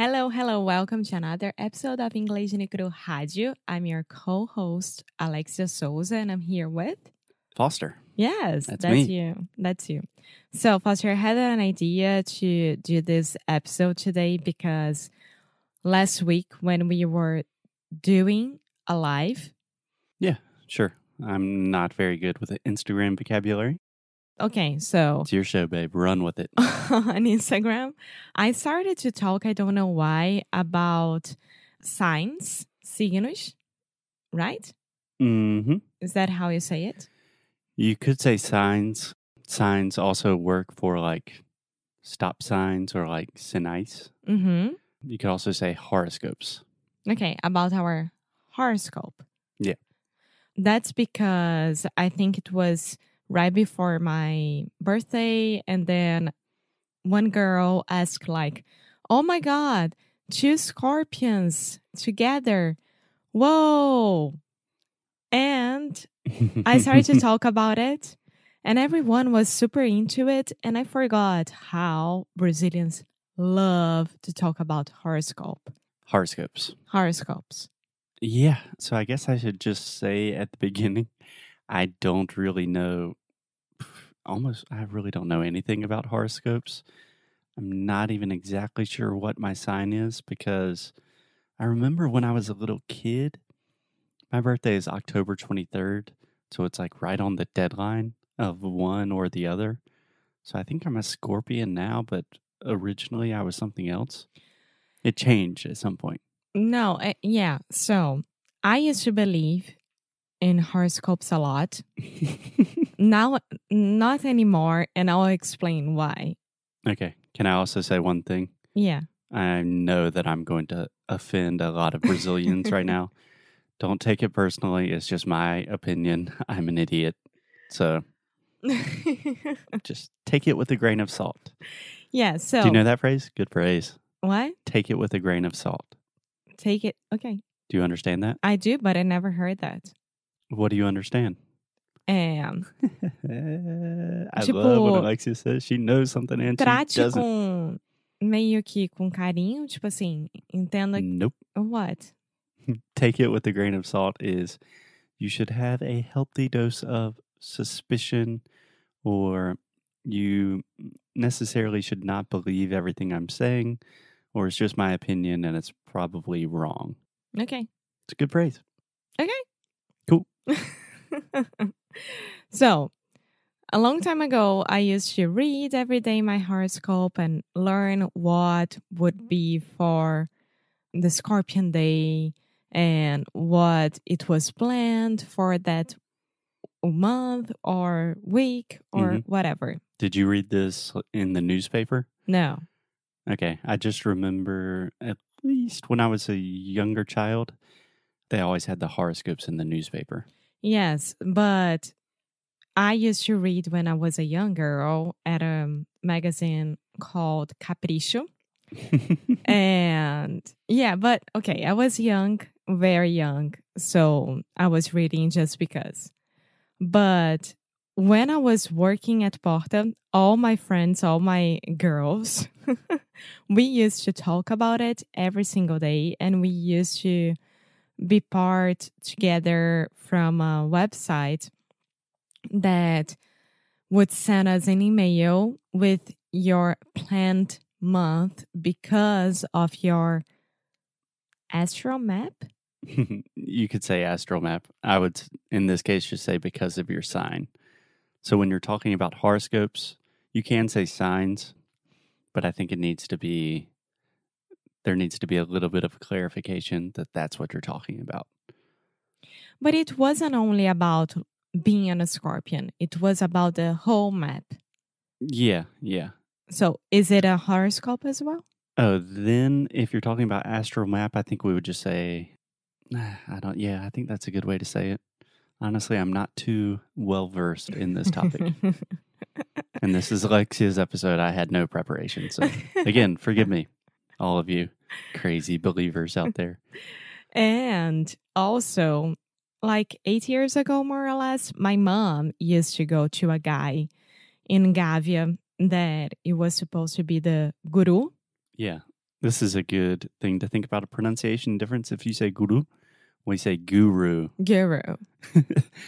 Hello, hello. Welcome to another episode of Inglês no Cru Rádio. I'm your co-host, Alexia Souza, and I'm here with... Foster. Yes, That's that's, you. That's you. So, Foster I had an idea to do this episode today because last week when we were doing a live, Yeah, Sure. I'm not very good with the Instagram vocabulary. Okay, so It's your show, babe. Run with it. on Instagram, I started to talk, I don't know why, about signs, signos, right? hmm Is that how you say it? You could say signs. Signs also work for like stop signs or like sinais. Mm-hmm. You could also say horoscopes. Okay, about our horoscope. Yeah. That's because I think it was right before my birthday, and then one girl asked, like, oh my God, two scorpions together. Whoa. And I started to talk about it, and everyone was super into it. And I forgot how Brazilians love to talk about horoscope, horoscopes. horoscopes. Yeah. So I guess I should just say at the beginning, I don't really know. Almost, I really don't know anything about horoscopes. I'm not even exactly sure what my sign is because I remember when I was a little kid, my birthday is October 23rd. So it's like right on the deadline of one or the other. So I think I'm a scorpion now, but originally I was something else. It changed at some point. No, uh, yeah. So I used to believe in horoscopes a lot. Now, not anymore, and I'll explain why. Okay. Can I also say one thing? Yeah. I know that I'm going to offend a lot of Brazilians right now. Don't take it personally. It's just my opinion. I'm an idiot. So just take it with a grain of salt. yeah. So Do you know that phrase? Good phrase. what? Take it with a grain of salt. Take it. Okay, Do you understand that? I do, but I never heard that. What do you understand? I Tipo, love when Alexia says she knows something and she trate doesn't. com meio que com carinho, tipo assim, entenda Nope. what. take it with a grain of salt is you should have a healthy dose of suspicion or you necessarily should not believe everything I'm saying or it's just my opinion and it's probably wrong. Okay. It's a good phrase. so, a long time ago, I used to read every day my horoscope and learn what would be for the Scorpion day and what it was planned for that month or week or Mhm. whatever. Did you read this in the newspaper? No. Okay. I just remember at least when I was a younger child, they always had the horoscopes in the newspaper. Yes, but I used to read when I was a young girl at a magazine called Capricho. and yeah, but okay, I was young, very young, so I was reading just because. But when I was working at Porta, all my friends, all my girls, we used to talk about it every single day, and we used to be part together from a website that would send us an email with your planned month because of your astral map. you could say astral map. I would, in this case, just say because of your sign. So when you're talking about horoscopes, you can say signs, but I think it needs to be, there needs to be a little bit of clarification that that's what you're talking about. But it wasn't only about being on a scorpion, it was about the whole map. Yeah, yeah. So is it a horoscope as well? Oh, then if you're talking about astral map, I think we would just say, I don't, yeah, I think that's a good way to say it. Honestly, I'm not too well versed in this topic. and this is Alexia's episode. I had no preparation. So, again, forgive me, all of you crazy believers out there. And also, like eight years ago, more or less, my mom used to go to a guy in Gávea that it was supposed to be the guru. Yeah. This is a good thing to think about a pronunciation difference. If you say guru, we say guru. Guru.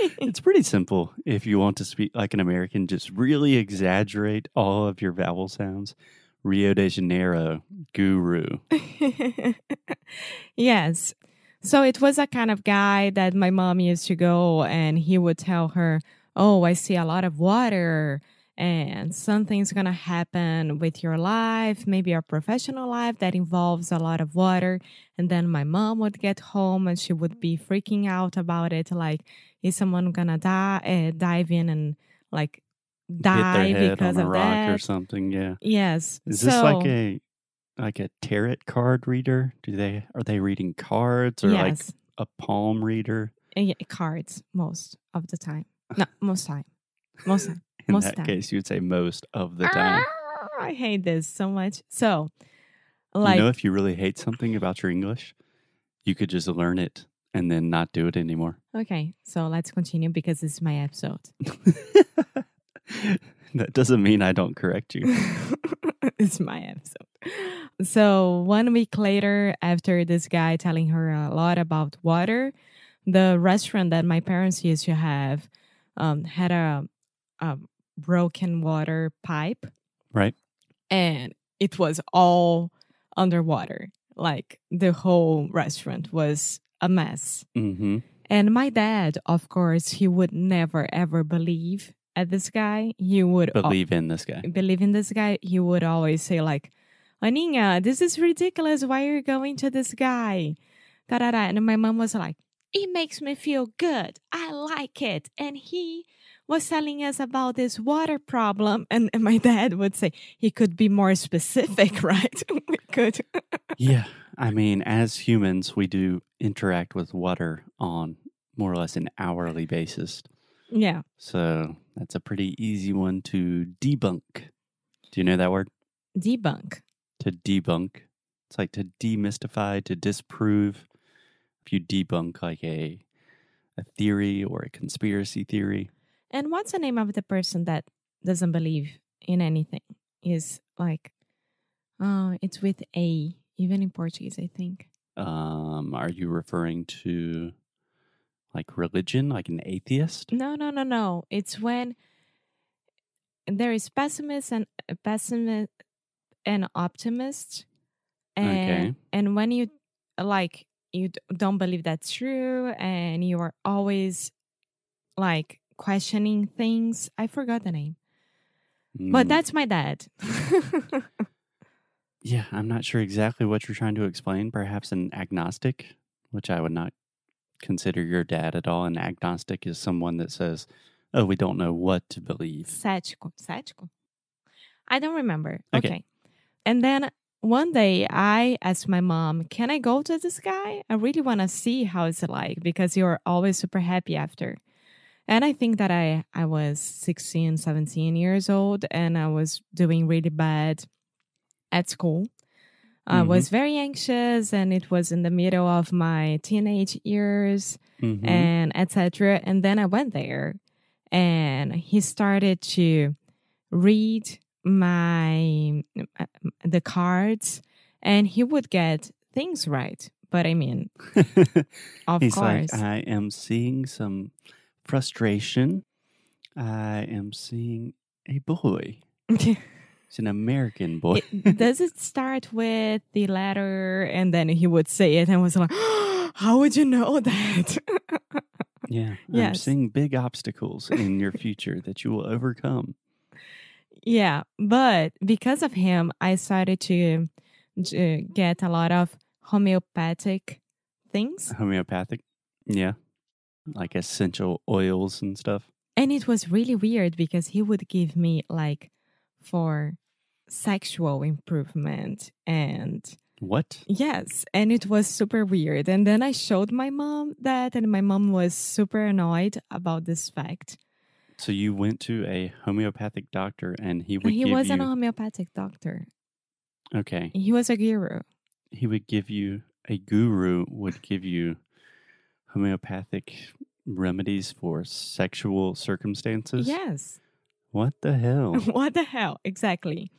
it's pretty simple. If you want to speak like an American, just really exaggerate all of your vowel sounds. Rio de Janeiro, guru. yes. So it was a kind of guy that my mom used to go and he would tell her, Oh, I see a lot of water and something's going to happen with your life, maybe your professional life that involves a lot of water. And then my mom would get home and she would be freaking out about it. Like, is someone going to die, uh, dive in and like die Hit their head because of rock that? or something. Yeah. Yes. Is so, this like a like a tarot card reader? Do they are they reading cards or like a palm reader? uh, yeah, cards most of the time. No, most time. Most time. In Most that time. case, you would say most of the time. Ah, I hate this so much. So, like, you know, if you really hate something about your English, you could just learn it and then not do it anymore. okay, so let's continue because this is my episode. that doesn't mean I don't correct you. it's my episode. So, one week later, after this guy telling her a lot about water, the restaurant that my parents used to have um, had a, a broken water pipe. Right. And it was all underwater. Like the whole restaurant was a mess. hmm And my dad, of course, he would never ever believe at this guy. He would al- Believe in this guy. believe in this guy. He would always say like, "Aninha, this is ridiculous. Why are you going to this guy?" Da da da. And my mom was like, "It makes me feel good. I like it." And he was telling us about this water problem, and, and my dad would say he could be more specific, right? we could. Yeah. I mean, as humans, we do interact with water on more or less an hourly basis. Yeah. So that's a pretty easy one to debunk. Do you know that word? Debunk. To debunk. It's like to demystify, to disprove. If you debunk like a a theory or a conspiracy theory. And what's the name of the person that doesn't believe in anything? Is like, uh, it's with A, even in Portuguese, I think. Um, are you referring to like religion, like an atheist? No, no, no, no. It's when there is pessimist and pessimist and optimist, and Okay. and when you like you don't believe that's true, and you are always like questioning things. I forgot the name, but Mm, that's my dad. yeah, I'm not sure exactly what you're trying to explain. Perhaps an agnostic, which I would not consider your dad at all. An agnostic is someone that says, "Oh, we don't know what to believe." Cético. Cético? I don't remember. Okay. Okay. And then one day I asked my mom, Can I go to this guy? I really want to see how it's like because you're always super happy after. And I think that I, I was 16, 17 years old and I was doing really bad at school. I Mhm. was very anxious and it was in the middle of my teenage years Mhm. and etc. And then I went there, and he started to read my uh, the cards, and he would get things right. But I mean, of He's course, like, I am seeing some frustration. I am seeing a boy. He's an American boy. It- does it start with the letter, and then he would say it, and I was like, how would you know that? yeah. I'm seeing big obstacles in your future that you will overcome. Yeah, but because of him, I started to, to get a lot of homeopathic things. Homeopathic. Yeah. Like essential oils and stuff. And it was really weird because he would give me like for sexual improvement and What? yes, and it was super weird. And then I showed my mom that and my mom was super annoyed about this fact. So you went to a homeopathic doctor and he would he wasn't you a homeopathic doctor. Okay. He was a guru. He would give you a guru would give you homeopathic remedies for sexual circumstances. Yes. What the hell? what the hell? Exactly.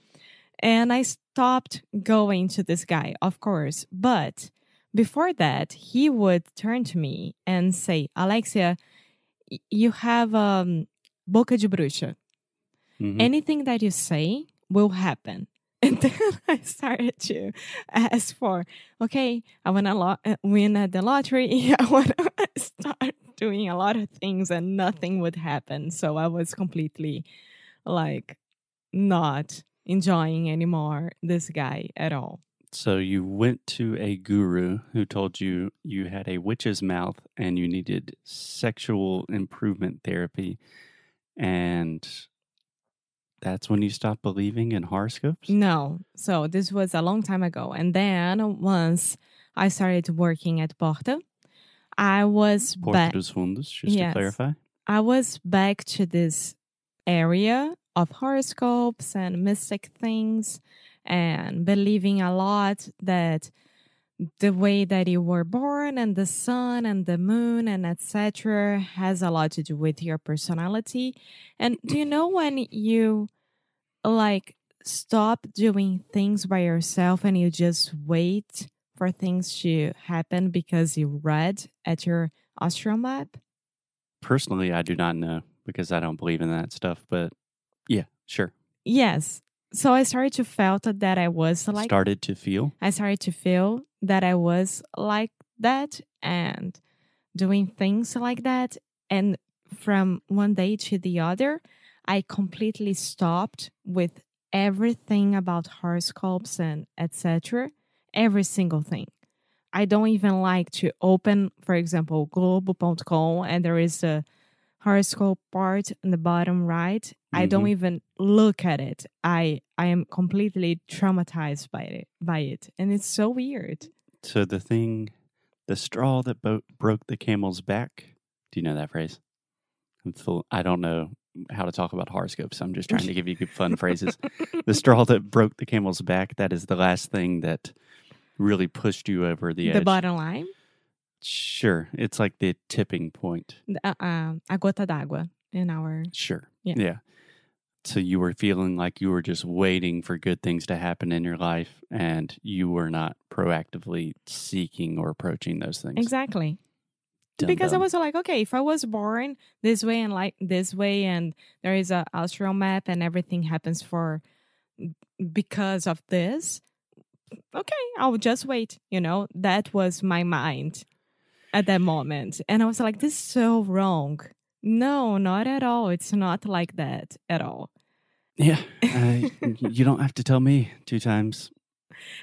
And I stopped going to this guy, of course. But before that, he would turn to me and say, Alexia, you have um, boca de bruxa. Mhm. Anything that you say will happen. And then I started to ask for, okay, I want to uh, win at the lottery. I want to start doing a lot of things and nothing would happen. So I was completely like not enjoying anymore this guy at all. So you went to a guru who told you you had a witch's mouth and you needed sexual improvement therapy. And that's when you stopped believing in horoscopes? No. So this was a long time ago. And then once I started working at Porta, I was Porta back. dos Fundos, just Yes. to clarify. I was back to this area of horoscopes and mystic things and believing a lot that the way that you were born and the sun and the moon and etc has a lot to do with your personality and do you know when you like stop doing things by yourself and you just wait for things to happen because you read at your astral map Personally, I do not know because I don't believe in that stuff. But yeah, sure. Yes. So I started to felt that I was like Started to feel. I started to feel that I was like that and doing things like that and from one day to the other I completely stopped with everything about horoscopes and etc every single thing. I don't even like to open for example globo.com and there is a horoscope part in the bottom right i don't Mhm. even look at it i i am completely traumatized by it by it and it's so weird So the thing, the straw that bo- broke the camel's back. Do you know that phrase? I'm full, I don't know how to talk about horoscopes. I'm just trying to give you good fun phrases. The straw that broke the camel's back. That is the last thing that really pushed you over the, the edge. The bottom line Sure, it's like the tipping point. uh, uh, a gota d'água in our Sure. Yeah. Yeah. So you were feeling like you were just waiting for good things to happen in your life and you were not proactively seeking or approaching those things. exactly Dum because I was like, okay, if I was born this way and like this way, and there is a astral map and everything happens for because of this, okay, I'll just wait. You know, that was my mind at that moment, and I was like, this is so wrong. No, not at all. It's not like that at all. Yeah. I, you don't have to tell me two times.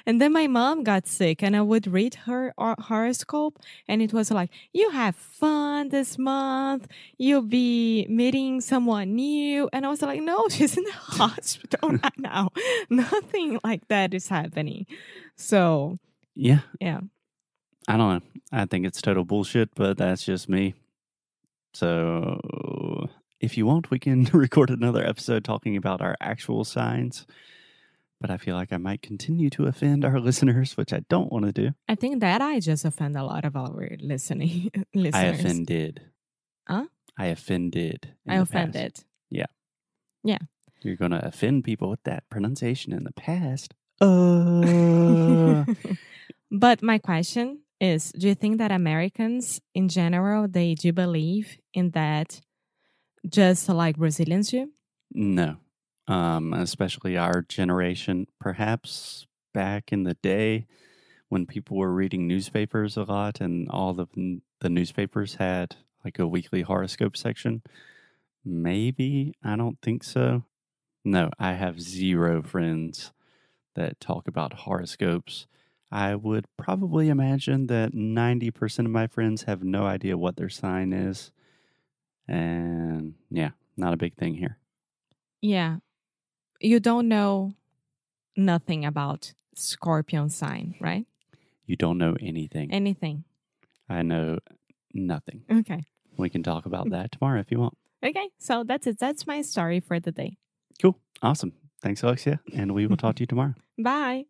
And then my mom got sick, and I would read her uh, horoscope, and it was like, "You have fun this month. You'll be meeting someone new." And I was like, "No, she's in the hospital right now. Nothing like that is happening." So Yeah. yeah, I don't know. I think it's total bullshit, but that's just me. So if you want, we can record another episode talking about our actual signs. But I feel like I might continue to offend our listeners, which I don't want to do. I think that I just offend a lot of our listening listeners. I offended. Huh? I offended. I offended. past. yeah. You're going to offend people with that pronunciation in the past. Uh, but my question is do you think that americans in general they do believe in that just like brazilians do no. Um, especially our generation, perhaps back in the day when people were reading newspapers a lot and all the, the newspapers had like a weekly horoscope section. Maybe. I don't think so. No, I have zero friends that talk about horoscopes. I would probably imagine that 90% of my friends have no idea what their sign is. And yeah, not a big thing here. yeah you don't know nothing about scorpion sign right You don't know anything. anything I know nothing. okay We can talk about hmm. that tomorrow if you want. okay so that's it that's my story for the day Cool. Awesome. Thanks, Alexia. And we will talk to you tomorrow. bye